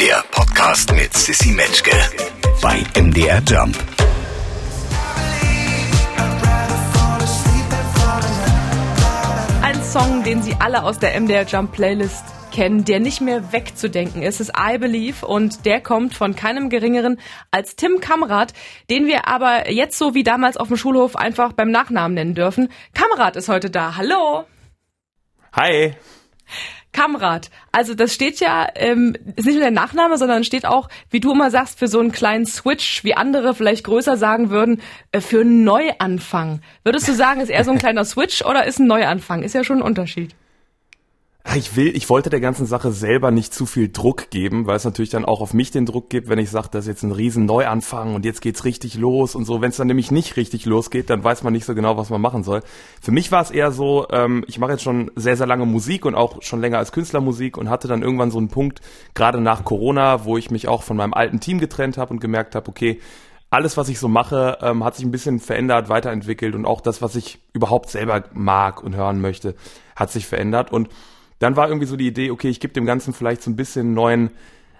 Der Podcast mit Sissy Metzke bei MDR Jump. Ein Song, den Sie alle aus der MDR Jump Playlist kennen, der nicht mehr wegzudenken ist, ist I Believe und der kommt von keinem geringeren als Tim Kamrat, den wir aber jetzt so wie damals auf dem Schulhof einfach beim Nachnamen nennen dürfen. Kamrat ist heute da. Hallo. Hi. Kamrat. Also das steht ja, ähm, ist nicht nur der Nachname, sondern steht auch, wie du immer sagst, für so einen kleinen Switch, wie andere vielleicht größer sagen würden, äh, für einen Neuanfang. Würdest du sagen, ist eher so ein kleiner Switch oder ist ein Neuanfang? Ist ja schon ein Unterschied. Ich will, ich wollte der ganzen Sache selber nicht zu viel Druck geben, weil es natürlich dann auch auf mich den Druck gibt, wenn ich sage, das ist jetzt ein riesen Neuanfang und jetzt geht's richtig los und so. Wenn es dann nämlich nicht richtig losgeht, dann weiß man nicht so genau, was man machen soll. Für mich war es eher so, ähm, ich mache jetzt schon sehr, sehr lange Musik und auch schon länger als Künstlermusik und hatte dann irgendwann so einen Punkt, gerade nach Corona, wo ich mich auch von meinem alten Team getrennt habe und gemerkt habe, okay, alles, was ich so mache, ähm, hat sich ein bisschen verändert, weiterentwickelt und auch das, was ich überhaupt selber mag und hören möchte, hat sich verändert und dann war irgendwie so die Idee, okay, ich gebe dem Ganzen vielleicht so ein bisschen neuen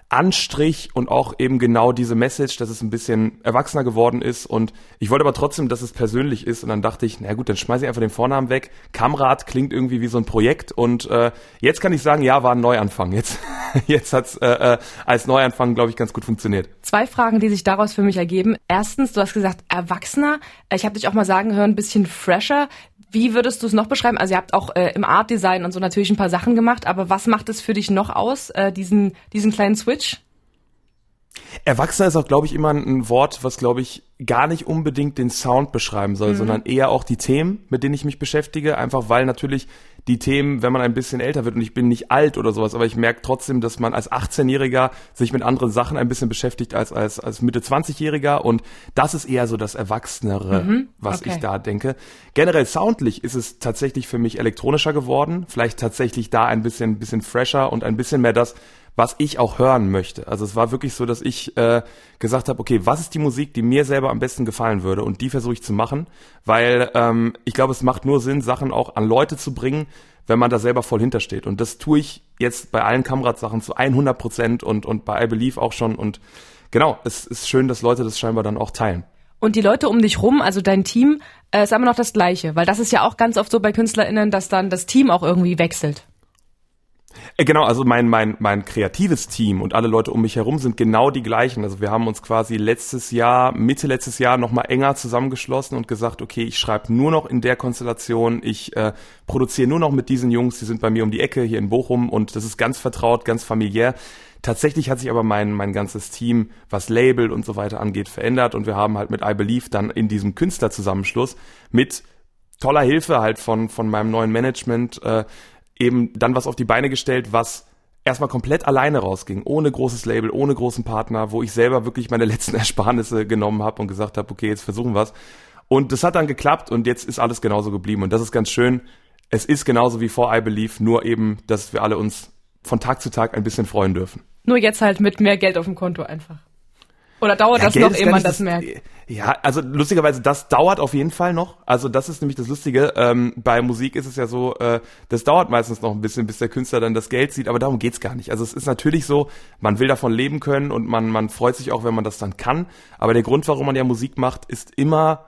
Anstrich und auch eben genau diese Message, dass es ein bisschen erwachsener geworden ist und ich wollte aber trotzdem, dass es persönlich ist und dann dachte ich, na gut, dann schmeiße ich einfach den Vornamen weg. Kamrat klingt irgendwie wie so ein Projekt und äh, jetzt kann ich sagen, ja, war ein Neuanfang. Jetzt, jetzt hat's äh, äh, als Neuanfang, glaube ich, ganz gut funktioniert. Zwei Fragen, die sich daraus für mich ergeben. Erstens, du hast gesagt, erwachsener. Ich habe dich auch mal sagen hören, ein bisschen fresher. Wie würdest du es noch beschreiben? Also ihr habt auch äh, im Art Design und so natürlich ein paar Sachen gemacht, aber was macht es für dich noch aus, äh, diesen, diesen kleinen Switch? Erwachsener ist auch, glaube ich, immer ein Wort, was, glaube ich, gar nicht unbedingt den Sound beschreiben soll, mhm. sondern eher auch die Themen, mit denen ich mich beschäftige. Einfach weil natürlich die Themen, wenn man ein bisschen älter wird, und ich bin nicht alt oder sowas, aber ich merke trotzdem, dass man als 18-Jähriger sich mit anderen Sachen ein bisschen beschäftigt als als, als Mitte 20-Jähriger. Und das ist eher so das Erwachsenere, mhm. was okay. ich da denke. Generell soundlich ist es tatsächlich für mich elektronischer geworden. Vielleicht tatsächlich da ein bisschen, bisschen fresher und ein bisschen mehr das, was ich auch hören möchte. Also es war wirklich so, dass ich äh, gesagt habe, okay, was ist die Musik, die mir selber am besten gefallen würde? Und die versuche ich zu machen, weil ähm, ich glaube, es macht nur Sinn, Sachen auch an Leute zu bringen, wenn man da selber voll hintersteht. Und das tue ich jetzt bei allen Kamerad-Sachen zu 100 Prozent und, und bei I Believe auch schon. Und genau, es ist schön, dass Leute das scheinbar dann auch teilen. Und die Leute um dich rum, also dein Team, äh, ist immer noch das Gleiche, weil das ist ja auch ganz oft so bei KünstlerInnen, dass dann das Team auch irgendwie wechselt. Äh, genau, also mein, mein, mein kreatives Team und alle Leute um mich herum sind genau die gleichen. Also wir haben uns quasi letztes Jahr, Mitte letztes Jahr nochmal enger zusammengeschlossen und gesagt, okay, ich schreibe nur noch in der Konstellation, ich äh, produziere nur noch mit diesen Jungs, die sind bei mir um die Ecke hier in Bochum und das ist ganz vertraut, ganz familiär. Tatsächlich hat sich aber mein, mein ganzes Team, was Label und so weiter angeht, verändert und wir haben halt mit I Believe dann in diesem Künstlerzusammenschluss mit toller Hilfe halt von, von meinem neuen Management äh, eben dann was auf die Beine gestellt, was erstmal komplett alleine rausging, ohne großes Label, ohne großen Partner, wo ich selber wirklich meine letzten Ersparnisse genommen habe und gesagt habe, okay, jetzt versuchen wir's. Und das hat dann geklappt und jetzt ist alles genauso geblieben. Und das ist ganz schön. Es ist genauso wie vor I Believe, nur eben, dass wir alle uns von Tag zu Tag ein bisschen freuen dürfen. Nur jetzt halt mit mehr Geld auf dem Konto einfach. Oder dauert ja, das Geld noch, ehe man das merkt? Ja, also lustigerweise, das dauert auf jeden Fall noch. Also das ist nämlich das Lustige. Ähm, bei Musik ist es ja so, äh, das dauert meistens noch ein bisschen, bis der Künstler dann das Geld sieht, aber darum geht's gar nicht. Also es ist natürlich so, man will davon leben können und man, man freut sich auch, wenn man das dann kann. Aber der Grund, warum man ja Musik macht, ist immer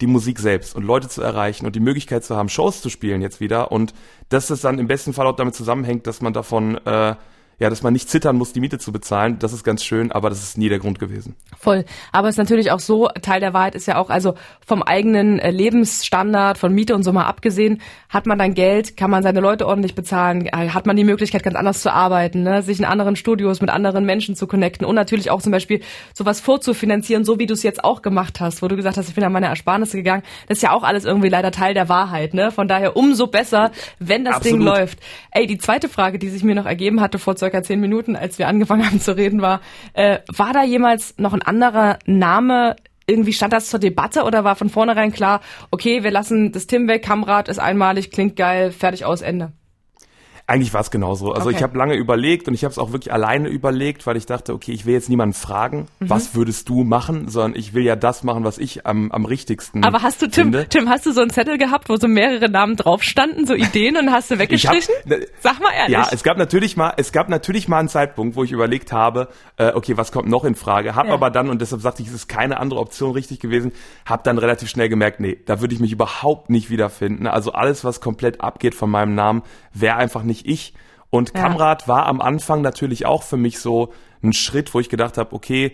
die Musik selbst und Leute zu erreichen und die Möglichkeit zu haben, Shows zu spielen jetzt wieder. Und dass das dann im besten Fall auch damit zusammenhängt, dass man davon äh, ja, dass man nicht zittern muss, die Miete zu bezahlen, das ist ganz schön, aber das ist nie der Grund gewesen. Voll. Aber es ist natürlich auch so, Teil der Wahrheit ist ja auch, also vom eigenen äh, Lebensstandard, von Miete und so mal abgesehen, hat man dann Geld, kann man seine Leute ordentlich bezahlen, äh, hat man die Möglichkeit, ganz anders zu arbeiten, ne? sich in anderen Studios mit anderen Menschen zu connecten und natürlich auch zum Beispiel sowas vorzufinanzieren, so wie du es jetzt auch gemacht hast, wo du gesagt hast, ich bin an meine Ersparnisse gegangen. Das ist ja auch alles irgendwie leider Teil der Wahrheit. Ne? Von daher umso besser, wenn das Absolut. Ding läuft. Ey, die zweite Frage, die sich mir noch ergeben hatte vor circa zehn Minuten, als wir angefangen haben zu reden, war, äh, war da jemals noch ein anderer Name irgendwie stand das zur Debatte oder war von vornherein klar, okay, wir lassen das Tim weg, Kamrat ist einmalig, klingt geil, fertig aus, Ende? Eigentlich war es genauso. Also Okay. ich habe lange überlegt und ich habe es auch wirklich alleine überlegt, weil ich dachte, okay, ich will jetzt niemanden fragen, Mhm. was würdest du machen, sondern ich will ja das machen, was ich am, am richtigsten Aber hast du, Tim, finde. Tim, hast du so einen Zettel gehabt, wo so mehrere Namen drauf standen, so Ideen und hast du Ich hab, weggestrichen? ne, Sag mal ehrlich. ja, es gab natürlich mal, es gab natürlich mal einen Zeitpunkt, wo ich überlegt habe, äh, okay, was kommt noch in Frage? Hab Ja. aber dann und deshalb sagte ich, es ist keine andere Option richtig gewesen. Hab dann relativ schnell gemerkt, nee, da würde ich mich überhaupt nicht wiederfinden. Also alles, was komplett abgeht von meinem Namen, wäre einfach nicht ich. Und Ja. Kamrat war am Anfang natürlich auch für mich so ein Schritt, wo ich gedacht habe, okay.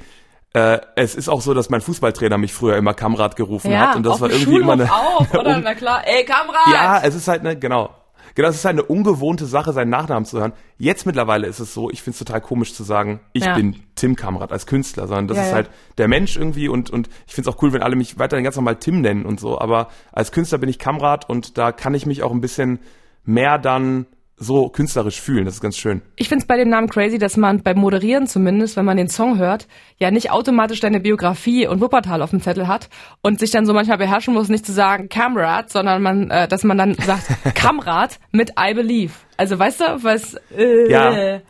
Äh, es ist auch so, dass mein Fußballtrainer mich früher immer Kamrat gerufen ja, hat und das war irgendwie immer Schulhof eine auch, oder? Na klar. Ey, Kamerad! ja, es ist halt eine, genau. Genau, es ist halt eine ungewohnte Sache, seinen Nachnamen zu hören. Jetzt mittlerweile ist es so, ich finde es total komisch zu sagen, ich Ja. bin Tim Kamrat als Künstler, sondern das Ja, ist halt der Mensch irgendwie und, und ich finde es auch cool, wenn alle mich weiterhin ganz normal Tim nennen und so, aber als Künstler bin ich Kamrat und da kann ich mich auch ein bisschen mehr dann so künstlerisch fühlen. Das ist ganz schön. Ich find's bei dem Namen crazy, dass man beim Moderieren zumindest, wenn man den Song hört, ja nicht automatisch deine Biografie und Wuppertal auf dem Zettel hat und sich dann so manchmal beherrschen muss, nicht zu sagen Kamrat, sondern man, äh, dass man dann sagt Kamrat mit I Believe. Also weißt du, was? Äh, Ja.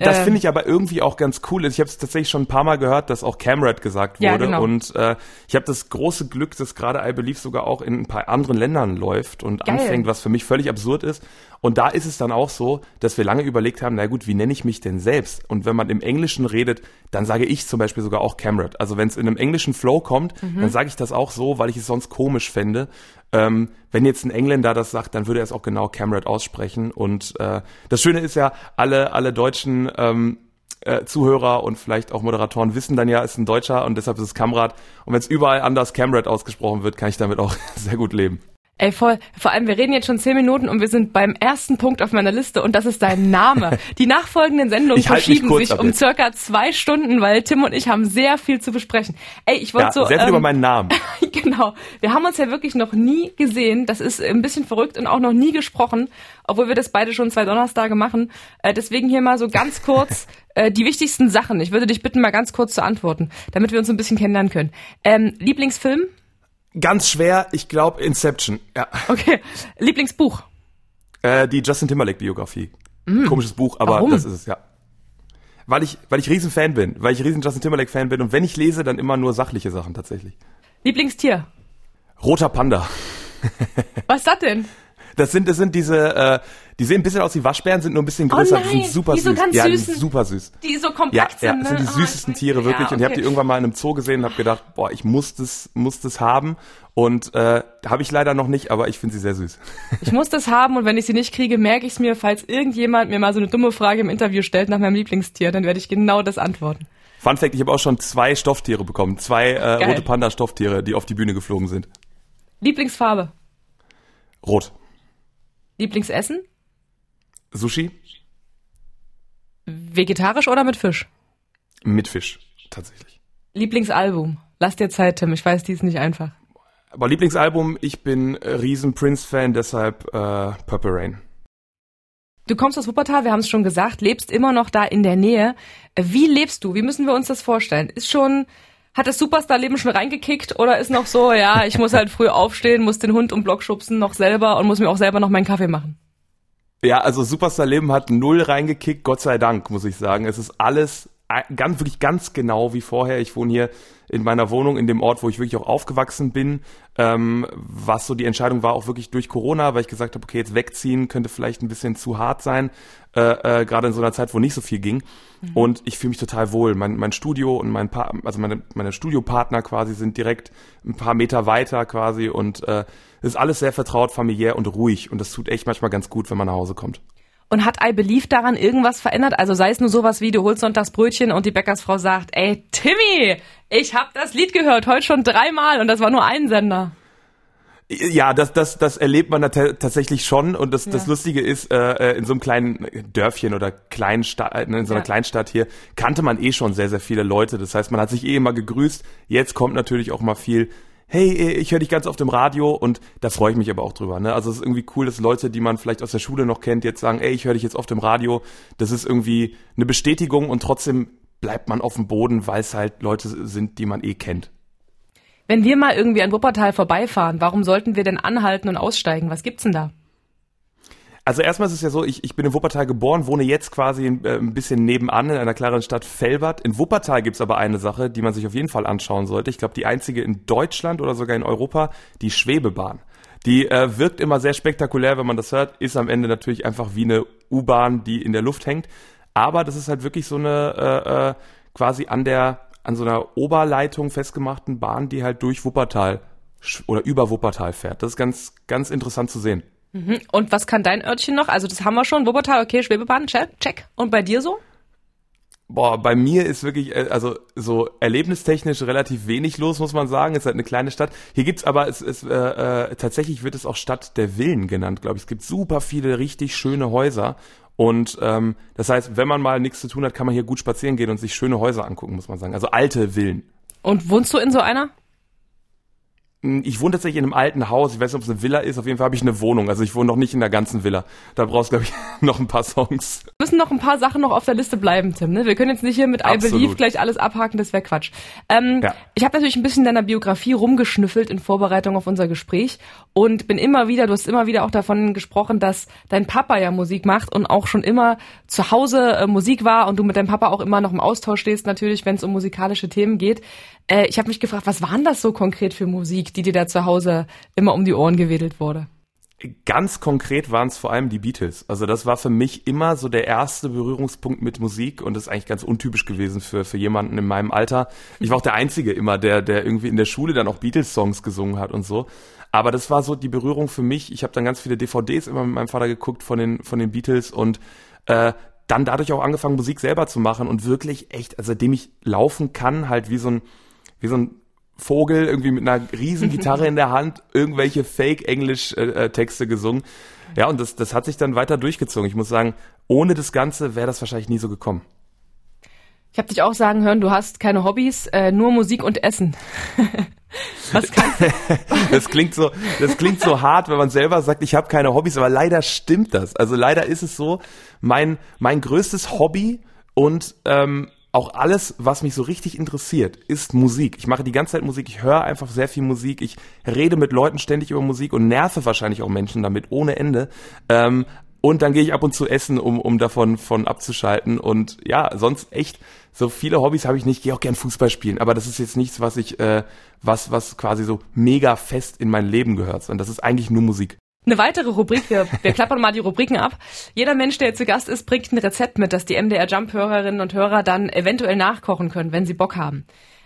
Das äh, finde ich aber irgendwie auch ganz cool. Ich habe es tatsächlich schon ein paar Mal gehört, dass auch Camrad gesagt Ja, wurde. genau. Und äh, ich habe das große Glück, dass gerade I Believe sogar auch in ein paar anderen Ländern läuft und Geil. anfängt, was für mich völlig absurd ist. Und da ist es dann auch so, dass wir lange überlegt haben, na gut, wie nenne ich mich denn selbst? Und wenn man im Englischen redet, dann sage ich zum Beispiel sogar auch Camrad. Also wenn es in einem englischen Flow kommt, Mhm. dann sage ich das auch so, weil ich es sonst komisch fände. Ähm, wenn jetzt ein Engländer das sagt, dann würde er es auch genau Camrad aussprechen. Und äh, das Schöne ist ja, alle, alle deutschen ähm, äh, Zuhörer und vielleicht auch Moderatoren wissen dann ja, es ist ein Deutscher und deshalb ist es Kamrad. Und wenn es überall anders Camrad ausgesprochen wird, kann ich damit auch sehr gut leben. Ey, voll. Vor allem, wir reden jetzt schon zehn Minuten und wir sind beim ersten Punkt auf meiner Liste und das ist dein Name. Die nachfolgenden Sendungen halt verschieben sich um jetzt. circa zwei Stunden, weil Tim und ich haben sehr viel zu besprechen. Ey, ich wollte Ja, so. sehr viel ähm, über meinen Namen. genau. Wir haben uns ja wirklich noch nie gesehen. Das ist ein bisschen verrückt und auch noch nie gesprochen, obwohl wir das beide schon zwei Donnerstage machen. Äh, deswegen hier mal so ganz kurz äh, die wichtigsten Sachen. Ich würde dich bitten, mal ganz kurz zu antworten, damit wir uns ein bisschen kennenlernen können. Ähm, Lieblingsfilm? Ganz schwer, ich glaube Inception. Ja. Okay. Lieblingsbuch? Äh, die Justin Timberlake-Biografie. Komisches Buch, aber Mm. Warum? das ist es, ja. Weil ich, weil ich riesen Fan bin, weil ich riesen Justin Timberlake-Fan bin und wenn ich lese, dann immer nur sachliche Sachen tatsächlich. Lieblingstier? Roter Panda. Was ist das denn? Das sind, das sind diese, äh, die sehen ein bisschen aus wie Waschbären, sind nur ein bisschen Oh größer, nein, die sind super die so süß. ganz ja, die sind super süß. Die so Ja, kompakt ja, sind. das sind die ne? süßesten Tiere wirklich. ja, Und ich habe die okay. irgendwann mal in einem Zoo gesehen und habe gedacht, boah, ich muss das, muss das haben. Und äh, habe ich leider noch nicht, aber ich finde sie sehr süß. Ich muss das haben und wenn ich sie nicht kriege, merke ich es mir, falls irgendjemand mir mal so eine dumme Frage im Interview stellt nach meinem Lieblingstier, dann werde ich genau das antworten. Fun Fact, ich habe auch schon zwei Stofftiere bekommen. Zwei äh, rote Panda-Stofftiere, die auf die Bühne geflogen sind. Lieblingsfarbe? Rot. Lieblingsessen? Sushi Vegetarisch oder mit Fisch? mit Fisch, tatsächlich. Lieblingsalbum? Lass dir Zeit, Tim. Ich weiß, die ist nicht einfach. Aber Lieblingsalbum, ich bin riesen Prince-Fan, deshalb äh, Purple Rain. Du kommst aus Wuppertal, wir haben es schon gesagt, lebst immer noch da in der Nähe. Äh, Wie lebst du? Wie müssen wir uns das vorstellen? Ist schon, hat das Superstar-Leben schon reingekickt oder ist noch so, ja, ich muss halt früh aufstehen, muss den Hund um Block schubsen noch selber und muss mir auch selber noch meinen Kaffee machen? Ja, also Superstar Leben hat null reingekickt, Gott sei Dank, muss ich sagen. Es ist alles ganz, wirklich ganz genau wie vorher. Ich wohne hier in meiner Wohnung, in dem Ort, wo ich wirklich auch aufgewachsen bin. Ähm, was so die Entscheidung war, auch wirklich durch Corona, weil ich gesagt habe, okay, jetzt wegziehen könnte vielleicht ein bisschen zu hart sein, äh, äh, gerade in so einer Zeit, wo nicht so viel ging. Und ich fühle mich total wohl. Mein, mein Studio und mein pa also meine, meine Studiopartner quasi sind direkt ein paar Meter weiter quasi und äh, es ist alles sehr vertraut, familiär und ruhig und das tut echt manchmal ganz gut, wenn man nach Hause kommt. Und hat I Believe daran irgendwas verändert? Also sei es nur sowas wie, du holst sonntags Brötchen und die Bäckersfrau sagt, ey, Timmy, ich hab das Lied gehört, heute schon dreimal und das war nur ein Sender. Ja, das, das, das erlebt man da ta- tatsächlich schon. Und das, das Ja. Lustige ist, äh, äh, in so einem kleinen Dörfchen oder kleinen Stadt, äh, in so einer Ja. Kleinstadt hier, kannte man eh schon sehr, sehr viele Leute. Das heißt, man hat sich eh immer gegrüßt. Jetzt kommt natürlich auch mal viel, hey, äh, ich höre dich ganz oft im Radio und da freue ich mich aber auch drüber. Ne? Also es ist irgendwie cool, dass Leute, die man vielleicht aus der Schule noch kennt, jetzt sagen, ey, ich höre dich jetzt oft im Radio. Das ist irgendwie eine Bestätigung und trotzdem bleibt man auf dem Boden, weil es halt Leute sind, die man eh kennt. Wenn wir mal irgendwie an Wuppertal vorbeifahren, warum sollten wir denn anhalten und aussteigen? Was gibt's denn da? Also erstmal ist es ja so, ich, ich bin in Wuppertal geboren, wohne jetzt quasi ein, äh, ein bisschen nebenan in einer kleineren Stadt Felbert. In Wuppertal gibt's aber eine Sache, die man sich auf jeden Fall anschauen sollte. Ich glaube, die einzige in Deutschland oder sogar in Europa, die Schwebebahn. Die äh, wirkt immer sehr spektakulär, wenn man das hört, ist am Ende natürlich einfach wie eine U-Bahn, die in der Luft hängt. Aber das ist halt wirklich so eine äh, äh, quasi an der an so einer Oberleitung festgemachten Bahn, die halt durch Wuppertal oder über Wuppertal fährt. Das ist ganz ganz interessant zu sehen. Mhm. Und was kann dein Örtchen noch? Also das haben wir schon. Wuppertal, okay, Schwebebahn, check. check. Und bei dir so? Boah, bei mir ist wirklich, äh, also so erlebnistechnisch relativ wenig los, muss man sagen. Es ist halt eine kleine Stadt. Hier gibt's aber, es, es, äh, äh, tatsächlich wird es auch Stadt der Villen genannt, glaube ich. Es gibt super viele richtig schöne Häuser. Und ähm, das heißt, wenn man mal nichts zu tun hat, kann man hier gut spazieren gehen und sich schöne Häuser angucken, muss man sagen. Also alte Villen. Und wohnst du in so einer? Hm, ich wohne tatsächlich in einem alten Haus. Ich weiß nicht, ob es eine Villa ist. Auf jeden Fall habe ich eine Wohnung. Also ich wohne noch nicht in der ganzen Villa. Da brauchst du, glaube ich, noch ein paar Songs. Müssen noch ein paar Sachen noch auf der Liste bleiben, Tim. Ne? Wir können jetzt nicht hier mit Absolut. I Believe gleich alles abhaken. Das wäre Quatsch. Ähm, ja. Ich habe natürlich ein bisschen in deiner Biografie rumgeschnüffelt in Vorbereitung auf unser Gespräch und bin immer wieder, du hast immer wieder auch davon gesprochen, dass dein Papa ja Musik macht und auch schon immer zu Hause äh, Musik war und du mit deinem Papa auch immer noch im Austausch stehst, natürlich, wenn es um musikalische Themen geht. Äh, ich habe mich gefragt, was waren das so konkret für Musik, die dir da zu Hause immer um die Ohren gewedelt wurde? Ganz konkret waren es vor allem die Beatles. Also das war für mich immer so der erste Berührungspunkt mit Musik und das ist eigentlich ganz untypisch gewesen für, für jemanden in meinem Alter. Ich war auch der Einzige immer, der, der irgendwie in der Schule dann auch Beatles-Songs gesungen hat und so. Aber das war so die Berührung für mich. Ich habe dann ganz viele DVDs immer mit meinem Vater geguckt von den, von den Beatles und äh, dann dadurch auch angefangen, Musik selber zu machen und wirklich echt, also seitdem ich laufen kann, halt wie so ein wie so ein Vogel irgendwie mit einer riesen Gitarre in der Hand irgendwelche Fake-Englisch-Texte gesungen. Ja, und das, das hat sich dann weiter durchgezogen. Ich muss sagen, ohne das Ganze wäre das wahrscheinlich nie so gekommen. Ich habe dich auch sagen hören, du hast keine Hobbys, äh, nur Musik und Essen. Was kannst du? das klingt so, das klingt so hart, wenn man selber sagt, ich habe keine Hobbys, aber leider stimmt das. Also leider ist es so, mein mein größtes Hobby und ähm, auch alles, was mich so richtig interessiert, ist Musik. Ich mache die ganze Zeit Musik, ich höre einfach sehr viel Musik, ich rede mit Leuten ständig über Musik und nerve wahrscheinlich auch Menschen damit ohne Ende. Ähm, und dann gehe ich ab und zu essen, um, um davon von abzuschalten. Und ja, sonst echt, so viele Hobbys habe ich nicht. Ich gehe auch gern Fußball spielen, aber das ist jetzt nichts, was ich, äh, was, was quasi so mega fest in mein Leben gehört, sondern das ist eigentlich nur Musik. Eine weitere Rubrik, wir, wir klappern mal die Rubriken ab. Jeder Mensch, der zu Gast ist, bringt ein Rezept mit, das die MDR Jump-Hörerinnen und Hörer dann eventuell nachkochen können, wenn sie Bock haben.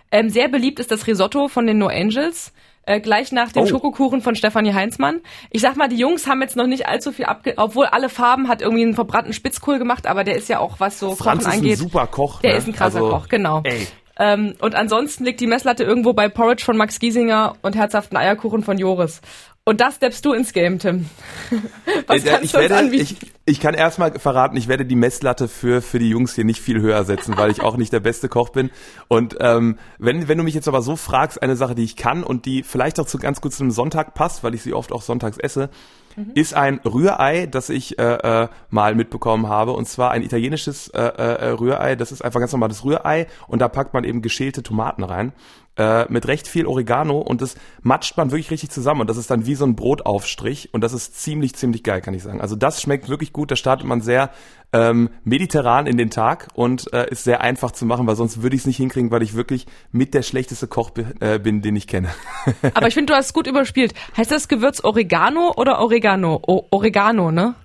Ähm, sehr beliebt ist das Risotto von den No Angels, äh, gleich nach dem oh. Schokokuchen von Stefanie Heinzmann. Ich sag mal, die Jungs haben jetzt noch nicht allzu viel abge... Obwohl alle Farben hat irgendwie einen verbrannten Spitzkohl gemacht, aber der ist ja auch, was so Franz Kochen angeht. ist ein super Koch. Der ne? ist ein krasser also, Koch, genau. Ey. Ähm, und ansonsten liegt die Messlatte irgendwo bei Porridge von Max Giesinger und herzhaften Eierkuchen von Joris. Und das steppst du ins Game, Tim. Was äh, kannst ich du werde, Ich, ich kann erstmal verraten, ich werde die Messlatte für, für die Jungs hier nicht viel höher setzen, weil ich auch nicht der beste Koch bin. Und ähm, wenn, wenn du mich jetzt aber so fragst, eine Sache, die ich kann und die vielleicht auch zu ganz gut zu einem Sonntag passt, weil ich sie oft auch sonntags esse, mhm. ist ein Rührei, das ich äh, äh, mal mitbekommen habe. Und zwar ein italienisches äh, äh, Rührei. Das ist einfach ganz normales Rührei und da packt man eben geschälte Tomaten rein äh, mit recht viel Oregano und das matscht man wirklich richtig zusammen und das ist dann wie so ein Brotaufstrich und das ist ziemlich, ziemlich geil, kann ich sagen. Also das schmeckt wirklich gut, da startet man sehr ähm, mediterran in den Tag und äh, ist sehr einfach zu machen, weil sonst würde ich es nicht hinkriegen, weil ich wirklich mit der schlechteste Koch äh, bin, den ich kenne. Aber ich finde, du hast es gut überspielt. Heißt das Gewürz Oregano oder Oregano? O Oregano, ne?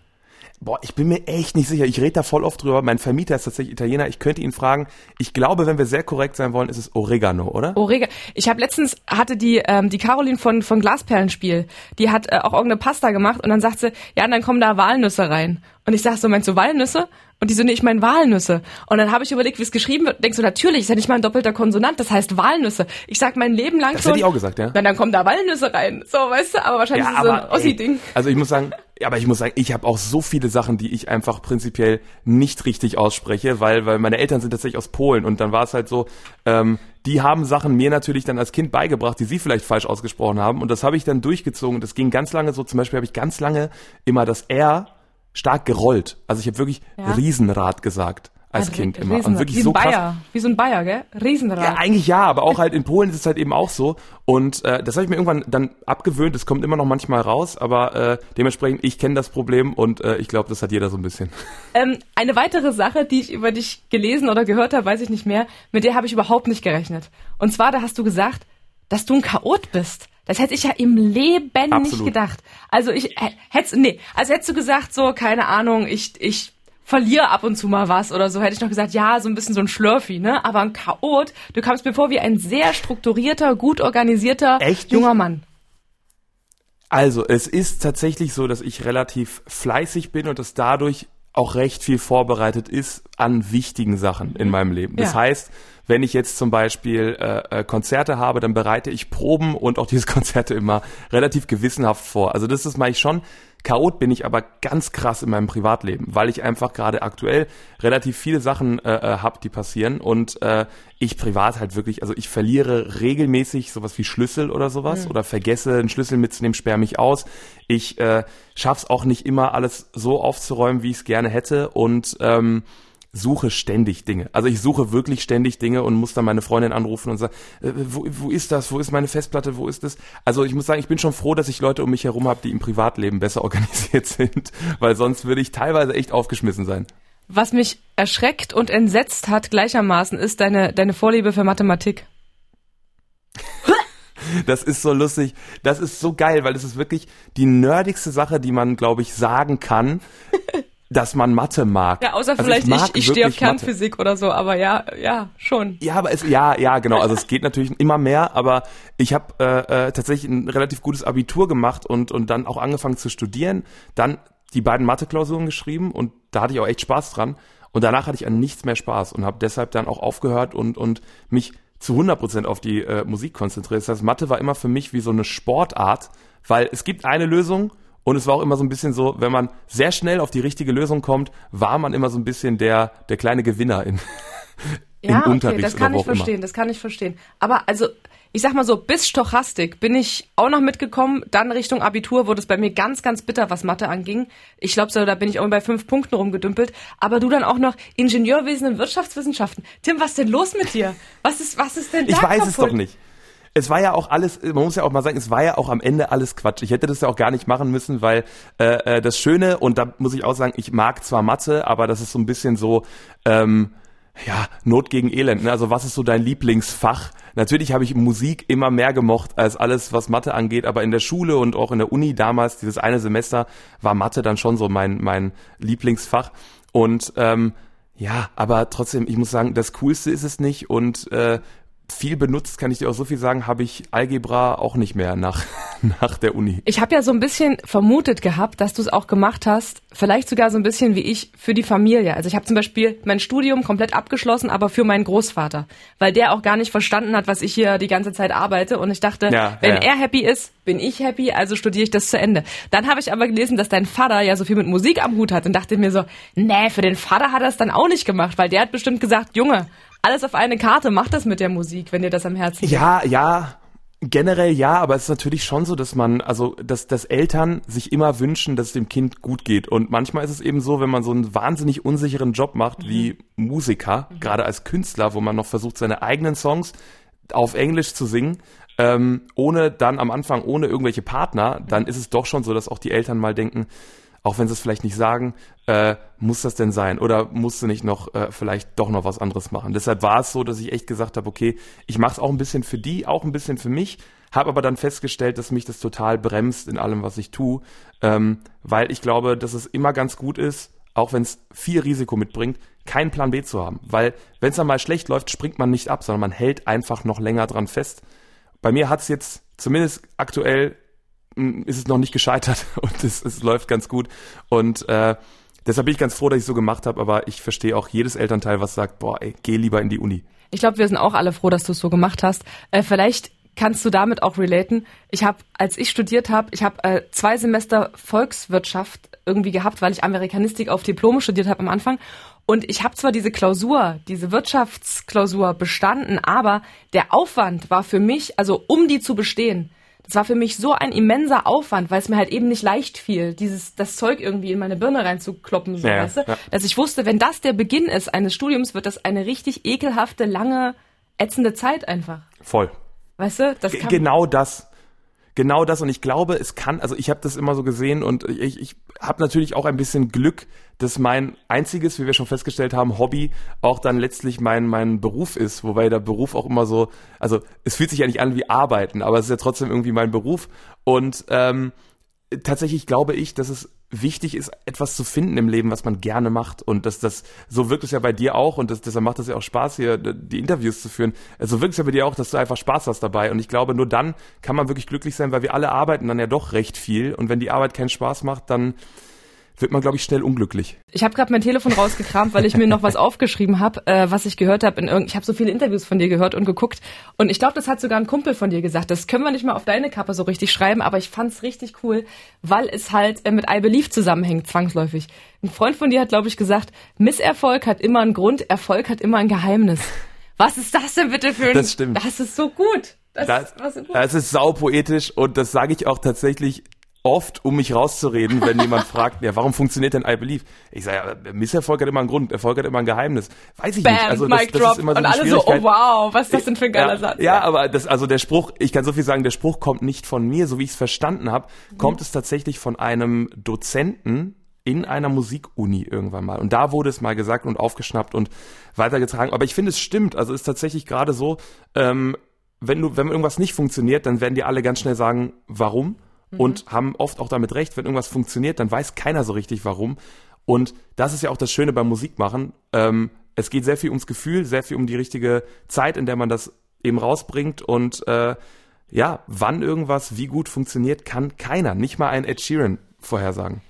Boah, ich bin mir echt nicht sicher. Ich rede da voll oft drüber. Mein Vermieter ist tatsächlich Italiener. Ich könnte ihn fragen. Ich glaube, wenn wir sehr korrekt sein wollen, ist es Oregano, oder? Oregano. Ich habe letztens hatte die ähm, die Caroline von von Glasperlenspiel. Die hat äh, auch irgendeine Pasta gemacht und dann sagt sie, ja, und dann kommen da Walnüsse rein. Und ich sag so, meinst du Walnüsse? Und die so, nee, ich meine Walnüsse. Und dann habe ich überlegt, wie es geschrieben wird. Denkst du, natürlich, ist ja nicht mal ein doppelter Konsonant, das heißt Walnüsse. Ich sag mein Leben lang das schon. Das hätte ich auch gesagt, ja. Dann, dann kommen da Walnüsse rein. So, weißt du, aber wahrscheinlich ja, ist es so ein Ossi-Ding. Also ich muss sagen, aber ich muss sagen, ich habe auch so viele Sachen, die ich einfach prinzipiell nicht richtig ausspreche, weil, weil meine Eltern sind tatsächlich aus Polen und dann war es halt so, ähm, die haben Sachen mir natürlich dann als Kind beigebracht, die sie vielleicht falsch ausgesprochen haben und das habe ich dann durchgezogen. Das ging ganz lange so, zum Beispiel habe ich ganz lange immer das R stark gerollt. Also ich habe wirklich ja. Riesenrad gesagt. als Ein Kind immer. Und wirklich wie so ein krass. Bayer, wie so ein Bayer, gell? Riesenrad. Ja, eigentlich ja, aber auch halt in Polen ist es halt eben auch so. Und äh, das habe ich mir irgendwann dann abgewöhnt. Es kommt immer noch manchmal raus, aber äh, dementsprechend, ich kenne das Problem und äh, ich glaube, das hat jeder so ein bisschen. Ähm, eine weitere Sache, die ich über dich gelesen oder gehört habe, weiß ich nicht mehr, mit der habe ich überhaupt nicht gerechnet. Und zwar, da hast du gesagt, dass du ein Chaot bist. Das hätte ich ja im Leben nicht Absolut. gedacht. Also ich hättest, nee, also hättest du gesagt, so, keine Ahnung, ich, ich verliere ab und zu mal was oder so, hätte ich noch gesagt, ja, so ein bisschen so ein Schlurfi, ne? Aber ein Chaot, du kamst mir vor wie ein sehr strukturierter, gut organisierter Echt nicht? junger Mann. Also, es ist tatsächlich so, dass ich relativ fleißig bin und dass dadurch auch recht viel vorbereitet ist an wichtigen Sachen in meinem Leben. Das Ja. heißt, wenn ich jetzt zum Beispiel äh, äh, Konzerte habe, dann bereite ich Proben und auch diese Konzerte immer relativ gewissenhaft vor. Also das ist mache ich schon. Chaot bin ich aber ganz krass in meinem Privatleben, weil ich einfach gerade aktuell relativ viele Sachen äh, äh, habe, die passieren und äh, ich privat halt wirklich, also ich verliere regelmäßig sowas wie Schlüssel oder sowas oder vergesse einen Schlüssel mitzunehmen, sperre mich aus. Ich äh, schaff's auch nicht immer alles so aufzuräumen, wie ich es gerne hätte und ähm, suche ständig Dinge. Also ich suche wirklich ständig Dinge und muss dann meine Freundin anrufen und sagen, äh, wo, wo ist das? Wo ist meine Festplatte? Wo ist das? Also ich muss sagen, ich bin schon froh, dass ich Leute um mich herum habe, die im Privatleben besser organisiert sind, weil sonst würde ich teilweise echt aufgeschmissen sein. Was mich erschreckt und entsetzt hat gleichermaßen, ist deine, deine Vorliebe für Mathematik. Das ist so lustig. Das ist so geil, weil es ist wirklich die nerdigste Sache, die man, glaube ich, sagen kann, dass man Mathe mag. Ja, außer Also vielleicht ich, mag ich, stehe auf wirklich Mathe. Kernphysik oder so, aber ja, ja, schon. Ja, aber es ja, ja, genau. Also es geht natürlich immer mehr, aber ich habe äh, äh, tatsächlich ein relativ gutes Abitur gemacht und und dann auch angefangen zu studieren, dann die beiden Mathe-Klausuren geschrieben und da hatte ich auch echt Spaß dran. Und danach hatte ich an nichts mehr Spaß und habe deshalb dann auch aufgehört und und mich zu 100% auf die äh, Musik konzentriert. Das heißt, Mathe war immer für mich wie so eine Sportart, weil es gibt eine Lösung und es war auch immer so ein bisschen so, wenn man sehr schnell auf die richtige Lösung kommt, war man immer so ein bisschen der der kleine Gewinner in Ja, im okay, Unterricht das kann ich auch immer. verstehen, das kann ich verstehen. Aber also, ich sag mal so, bis Stochastik bin ich auch noch mitgekommen. Dann Richtung Abitur wurde es bei mir ganz, ganz bitter, was Mathe anging. Ich glaube, so, da bin ich auch bei fünf Punkten rumgedümpelt. Aber du dann auch noch Ingenieurwesen und Wirtschaftswissenschaften. Tim, was ist denn los mit dir? Was ist, was ist denn da Ich weiß es kaputt? doch nicht. Es war ja auch alles, man muss ja auch mal sagen, es war ja auch am Ende alles Quatsch. Ich hätte das ja auch gar nicht machen müssen, weil äh, äh, das Schöne, und da muss ich auch sagen, ich mag zwar Mathe, aber das ist so ein bisschen so, ähm, ja, Not gegen Elend. Ne? Also was ist so dein Lieblingsfach? Natürlich habe ich Musik immer mehr gemocht als alles, was Mathe angeht, aber in der Schule und auch in der Uni damals, dieses eine Semester, war Mathe dann schon so mein, mein Lieblingsfach. Und ähm, ja, aber trotzdem, ich muss sagen, das Coolste ist es nicht und äh, viel benutzt, kann ich dir auch so viel sagen, habe ich Algebra auch nicht mehr nach, nach der Uni. Ich habe ja so ein bisschen vermutet gehabt, dass du es auch gemacht hast, vielleicht sogar so ein bisschen wie ich für die Familie. Also ich habe zum Beispiel mein Studium komplett abgeschlossen, aber für meinen Großvater, weil der auch gar nicht verstanden hat, was ich hier die ganze Zeit arbeite. Und ich dachte, Ja, wenn ja. er happy ist, bin ich happy, also studiere ich das zu Ende. Dann habe ich aber gelesen, dass dein Vater ja so viel mit Musik am Hut hat und dachte mir so, nee, für den Vater hat er es dann auch nicht gemacht, weil der hat bestimmt gesagt, Junge, alles auf eine Karte, mach das mit der Musik, wenn dir das am Herzen liegt. Ja, ja, generell ja, aber es ist natürlich schon so, dass man, also, dass, dass Eltern sich immer wünschen, dass es dem Kind gut geht. Und manchmal ist es eben so, wenn man so einen wahnsinnig unsicheren Job macht wie Musiker, gerade als Künstler, wo man noch versucht, seine eigenen Songs auf Englisch zu singen, ähm, ohne dann am Anfang, ohne irgendwelche Partner, dann ist es doch schon so, dass auch die Eltern mal denken, auch wenn sie es vielleicht nicht sagen, äh, muss das denn sein? Oder musst du nicht noch äh, vielleicht doch noch was anderes machen? Deshalb war es so, dass ich echt gesagt habe, okay, ich mache es auch ein bisschen für die, auch ein bisschen für mich, habe aber dann festgestellt, dass mich das total bremst in allem, was ich tue, ähm, weil ich glaube, dass es immer ganz gut ist, auch wenn es viel Risiko mitbringt, keinen Plan B zu haben. Weil wenn es dann mal schlecht läuft, springt man nicht ab, sondern man hält einfach noch länger dran fest. Bei mir hat es jetzt zumindest aktuell ist es noch nicht gescheitert und es, es läuft ganz gut. Und äh, deshalb bin ich ganz froh, dass ich so gemacht habe, aber ich verstehe auch jedes Elternteil, was sagt, boah, ey, geh lieber in die Uni. Ich glaube, wir sind auch alle froh, dass du es so gemacht hast. Äh, vielleicht kannst du damit auch relaten. Ich habe, als ich studiert habe, ich habe äh, zwei Semester Volkswirtschaft irgendwie gehabt, weil ich Amerikanistik auf Diplom studiert habe am Anfang. Und ich habe zwar diese Klausur, diese Wirtschaftsklausur bestanden, aber der Aufwand war für mich, also um die zu bestehen, das war für mich so ein immenser Aufwand, weil es mir halt eben nicht leicht fiel, dieses das Zeug irgendwie in meine Birne reinzukloppen, so, Ja, weißt du? ja. Dass ich wusste, wenn das der Beginn ist eines Studiums, wird das eine richtig ekelhafte, lange, ätzende Zeit einfach. Voll. Weißt du? Das kann, Genau das. Genau das. Und ich glaube, es kann, also ich habe das immer so gesehen und ich, ich habe natürlich auch ein bisschen Glück, dass mein einziges, wie wir schon festgestellt haben, Hobby auch dann letztlich mein mein Beruf ist, wobei der Beruf auch immer so, also es fühlt sich ja nicht an wie Arbeiten, aber es ist ja trotzdem irgendwie mein Beruf. Und ähm, tatsächlich glaube ich, dass es wichtig ist, etwas zu finden im Leben, was man gerne macht. Und dass das, so wirkt es ja bei dir auch und das, deshalb macht es ja auch Spaß, hier die Interviews zu führen. So wirkt es ja bei dir auch, dass du einfach Spaß hast dabei. Und ich glaube, nur dann kann man wirklich glücklich sein, weil wir alle arbeiten dann ja doch recht viel. Und wenn die Arbeit keinen Spaß macht, dann wird man, glaube ich, schnell unglücklich. Ich habe gerade mein Telefon rausgekramt, weil ich mir noch was aufgeschrieben habe, äh, was ich gehört habe in. Ich habe so viele Interviews von dir gehört und geguckt und ich glaube, das hat sogar ein Kumpel von dir gesagt. Das können wir nicht mal auf deine Kappe so richtig schreiben, aber ich fand's richtig cool, weil es halt äh, mit I Believe zusammenhängt zwangsläufig. Ein Freund von dir hat, glaube ich, gesagt, Misserfolg hat immer einen Grund, Erfolg hat immer ein Geheimnis. Was ist das denn bitte für ein? Das stimmt. Das ist so gut. Das, Das, ist, was so gut. das ist saupoetisch und das sage ich auch tatsächlich oft, um mich rauszureden, wenn jemand fragt, ja, warum funktioniert denn I Believe? Ich sage, ja, Misserfolg hat immer einen Grund, Erfolg hat immer ein Geheimnis. Weiß ich Bam, nicht. Also das, Mic das Drop ist immer so und alle so, oh wow, was ist das denn für ein geiler ja, Satz? Ja, aber das, also der Spruch, ich kann so viel sagen, der Spruch kommt nicht von mir, so wie ich es verstanden habe, Mhm. kommt es tatsächlich von einem Dozenten in einer Musikuni irgendwann mal. Und da wurde es mal gesagt und aufgeschnappt und weitergetragen. Aber ich finde, es stimmt. Also ist tatsächlich gerade so, ähm, wenn du, wenn irgendwas nicht funktioniert, dann werden die alle ganz schnell sagen, warum? Und haben oft auch damit recht, wenn irgendwas funktioniert, dann weiß keiner so richtig warum. Und das ist ja auch das Schöne beim Musikmachen. Ähm, es geht sehr viel ums Gefühl, sehr viel um die richtige Zeit, in der man das eben rausbringt. Und äh, ja, wann irgendwas wie gut funktioniert, kann keiner, nicht mal ein Ed Sheeran vorhersagen.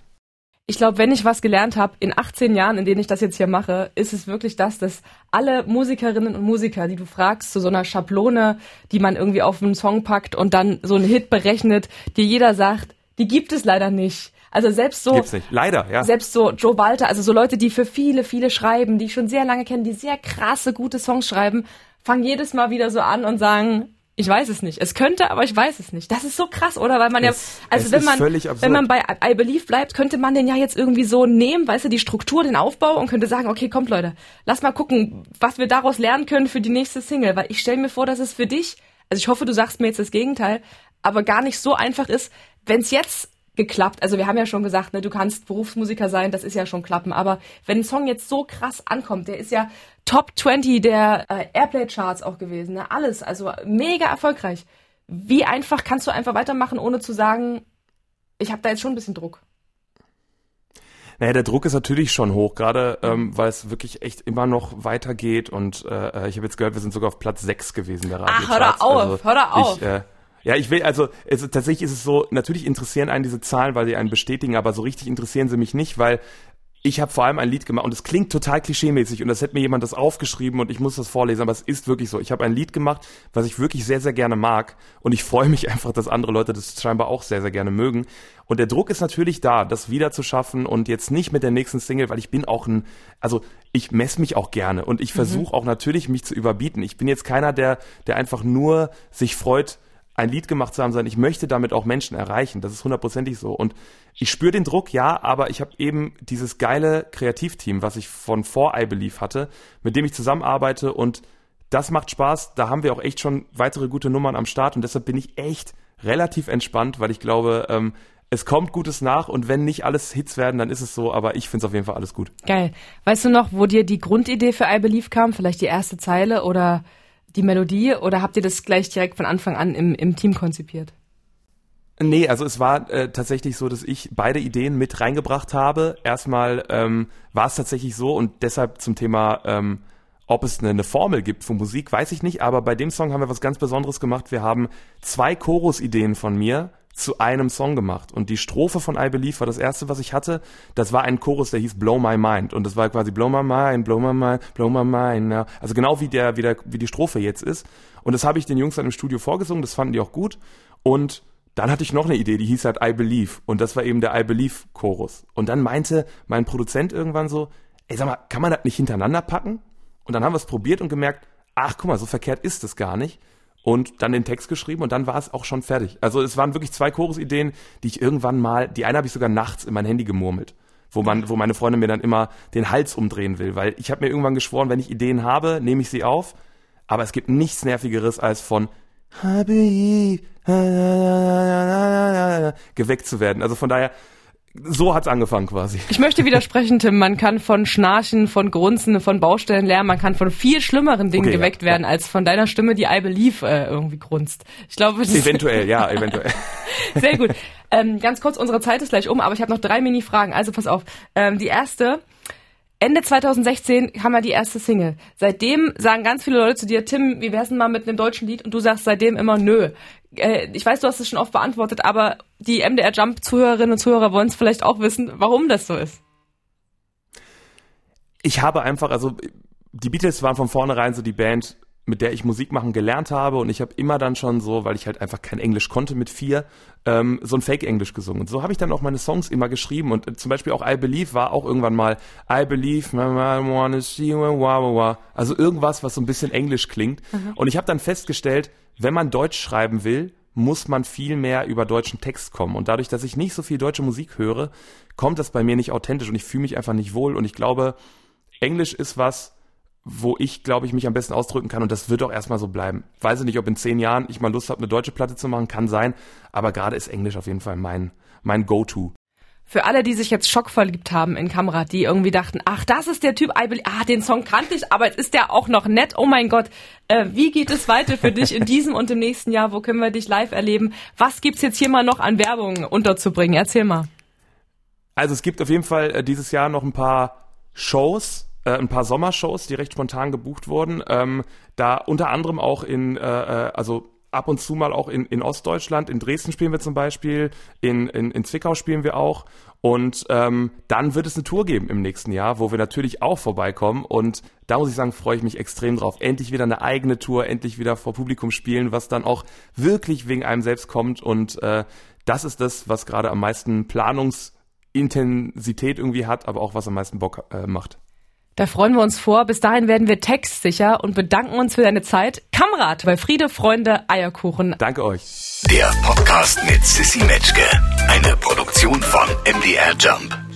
Ich glaube, wenn ich was gelernt habe in 18 Jahren, in denen ich das jetzt hier mache, ist es wirklich das, dass alle Musikerinnen und Musiker, die du fragst, zu so einer Schablone, die man irgendwie auf einen Song packt und dann so einen Hit berechnet, dir jeder sagt, die gibt es leider nicht. Also selbst so, Gibt's nicht. Leider, ja. selbst so Joe Walter, also so Leute, die für viele, viele schreiben, die ich schon sehr lange kenne, die sehr krasse, gute Songs schreiben, fangen jedes Mal wieder so an und sagen, ich weiß es nicht. Es könnte, aber ich weiß es nicht. Das ist so krass, oder? Weil man Es- ja, also wenn man, wenn man bei I Believe bleibt, könnte man den ja jetzt irgendwie so nehmen, weißt du, die Struktur, den Aufbau und könnte sagen, okay, kommt Leute, lass mal gucken, was wir daraus lernen können für die nächste Single. Weil ich stelle mir vor, dass es für dich, also ich hoffe, du sagst mir jetzt das Gegenteil, aber gar nicht so einfach ist, wenn es jetzt geklappt, also wir haben ja schon gesagt, ne, du kannst Berufsmusiker sein, das ist ja schon klappen, aber wenn ein Song jetzt so krass ankommt, der ist ja Top 20 der äh, Airplay-Charts auch gewesen, ne, alles, also mega erfolgreich. Wie einfach kannst du einfach weitermachen, ohne zu sagen, ich habe da jetzt schon ein bisschen Druck? Naja, der Druck ist natürlich schon hoch, gerade ähm, weil es wirklich echt immer noch weitergeht. Und äh, ich habe jetzt gehört, wir sind sogar auf Platz 6 gewesen der Ach, hör doch auf, also hör doch auf. Ich, äh, ja, ich will, also es, tatsächlich ist es so, natürlich interessieren einen diese Zahlen, weil sie einen bestätigen, aber so richtig interessieren sie mich nicht, weil ich habe vor allem ein Lied gemacht und es klingt total klischeemäßig und das hätte mir jemand das aufgeschrieben und ich muss das vorlesen, aber es ist wirklich so. Ich habe ein Lied gemacht, was ich wirklich sehr, sehr gerne mag und ich freue mich einfach, dass andere Leute das scheinbar auch sehr, sehr gerne mögen. Und der Druck ist natürlich da, das wieder zu schaffen und jetzt nicht mit der nächsten Single, weil ich bin auch ein, also ich messe mich auch gerne und ich versuche auch natürlich mich zu überbieten. Ich bin jetzt keiner, der, der einfach nur sich freut, ein Lied gemacht zu haben, sondern ich möchte damit auch Menschen erreichen. Das ist hundertprozentig so. Und ich spüre den Druck, ja, aber ich habe eben dieses geile Kreativteam, was ich von vor I Believe hatte, mit dem ich zusammenarbeite und das macht Spaß. Da haben wir auch echt schon weitere gute Nummern am Start und deshalb bin ich echt relativ entspannt, weil ich glaube, ähm, es kommt Gutes nach und wenn nicht alles Hits werden, dann ist es so, aber ich finde es auf jeden Fall alles gut. Geil. Weißt du noch, wo dir die Grundidee für I Believe kam? Vielleicht die erste Zeile oder die Melodie? Oder habt ihr das gleich direkt von Anfang an im, im Team konzipiert? Nee, also es war äh, tatsächlich so, dass ich beide Ideen mit reingebracht habe. Erstmal ähm, war es tatsächlich so und deshalb zum Thema, ähm, ob es eine, eine Formel gibt für Musik, weiß ich nicht, aber bei dem Song haben wir was ganz Besonderes gemacht. Wir haben zwei Chorus-Ideen von mir zu einem Song gemacht und die Strophe von I Believe war das erste, was ich hatte. Das war ein Chorus, der hieß Blow My Mind und das war quasi Blow My Mind, Blow My Mind, Blow My Mind. Ja. Also genau wie der, wie der, wie die Strophe jetzt ist. Und das habe ich den Jungs dann im Studio vorgesungen. Das fanden die auch gut und dann hatte ich noch eine Idee, die hieß halt I Believe. Und das war eben der I Believe Chorus. Und dann meinte mein Produzent irgendwann so, ey, sag mal, kann man das nicht hintereinander packen? Und dann haben wir es probiert und gemerkt, ach, guck mal, so verkehrt ist es gar nicht. Und dann den Text geschrieben und dann war es auch schon fertig. Also es waren wirklich zwei Chorusideen, die ich irgendwann mal, die eine habe ich sogar nachts in mein Handy gemurmelt, wo man, wo meine Freundin mir dann immer den Hals umdrehen will, weil ich habe mir irgendwann geschworen, wenn ich Ideen habe, nehme ich sie auf, aber es gibt nichts nervigeres als von geweckt zu werden. Also von daher so hat's angefangen quasi. Ich möchte widersprechen, Tim. Man kann von Schnarchen, von Grunzen, von Baustellenlärm, man kann von viel schlimmeren Dingen okay, geweckt ja, werden, ja. als von deiner Stimme, die I Believe äh, irgendwie grunzt. Ich glaube, eventuell, ja, eventuell. Sehr gut. Ähm, ganz kurz, unsere Zeit ist gleich um, aber ich habe noch drei Mini-Fragen. Also pass auf. Ähm, die erste. Ende 2016 kam ja die erste Single. Seitdem sagen ganz viele Leute zu dir, Tim, wie wär's denn mal mit einem deutschen Lied? Und du sagst seitdem immer nö. Äh, ich weiß, du hast es schon oft beantwortet, aber die MDR Jump Zuhörerinnen und Zuhörer wollen es vielleicht auch wissen, warum das so ist. Ich habe einfach, also die Beatles waren von vornherein so die Band, mit der ich Musik machen gelernt habe und ich habe immer dann schon so, weil ich halt einfach kein Englisch konnte mit vier, ähm, so ein Fake-Englisch gesungen. Und so habe ich dann auch meine Songs immer geschrieben und äh, zum Beispiel auch I Believe war auch irgendwann mal I Believe, I wanna see wah, wah, wah. also irgendwas, was so ein bisschen Englisch klingt. Mhm. Und ich habe dann festgestellt, wenn man Deutsch schreiben will, muss man viel mehr über deutschen Text kommen. Und dadurch, dass ich nicht so viel deutsche Musik höre, kommt das bei mir nicht authentisch und ich fühle mich einfach nicht wohl. Und ich glaube, Englisch ist was, wo ich, glaube ich, mich am besten ausdrücken kann und das wird auch erstmal so bleiben. Weiß ich nicht, ob in zehn Jahren ich mal Lust habe, eine deutsche Platte zu machen, kann sein, aber gerade ist Englisch auf jeden Fall mein, mein Go-To. Für alle, die sich jetzt schockverliebt haben in Kamerad, die irgendwie dachten, ach, das ist der Typ, ah, den Song kannte ich, aber jetzt ist der auch noch nett, oh mein Gott, äh, wie geht es weiter für dich in diesem und im nächsten Jahr, wo können wir dich live erleben? Was gibt's jetzt hier mal noch an Werbung unterzubringen? Erzähl mal. Also es gibt auf jeden Fall äh, dieses Jahr noch ein paar Shows, äh, ein paar Sommershows, die recht spontan gebucht wurden. Ähm, da unter anderem auch in, äh, äh, also ab und zu mal auch in, in Ostdeutschland. In Dresden spielen wir zum Beispiel, in, in, in Zwickau spielen wir auch. Und ähm, dann wird es eine Tour geben im nächsten Jahr, wo wir natürlich auch vorbeikommen. Und da muss ich sagen, freue ich mich extrem drauf. Endlich wieder eine eigene Tour, endlich wieder vor Publikum spielen, was dann auch wirklich wegen einem selbst kommt. Und äh, das ist das, was gerade am meisten Planungsintensität irgendwie hat, aber auch was am meisten Bock äh, macht. Da freuen wir uns vor. Bis dahin werden wir textsicher und bedanken uns für deine Zeit. Kamerad bei Friede, Freunde, Eierkuchen. Danke euch. Der Podcast mit Sissy Metzke. Eine Produktion von MDR Jump.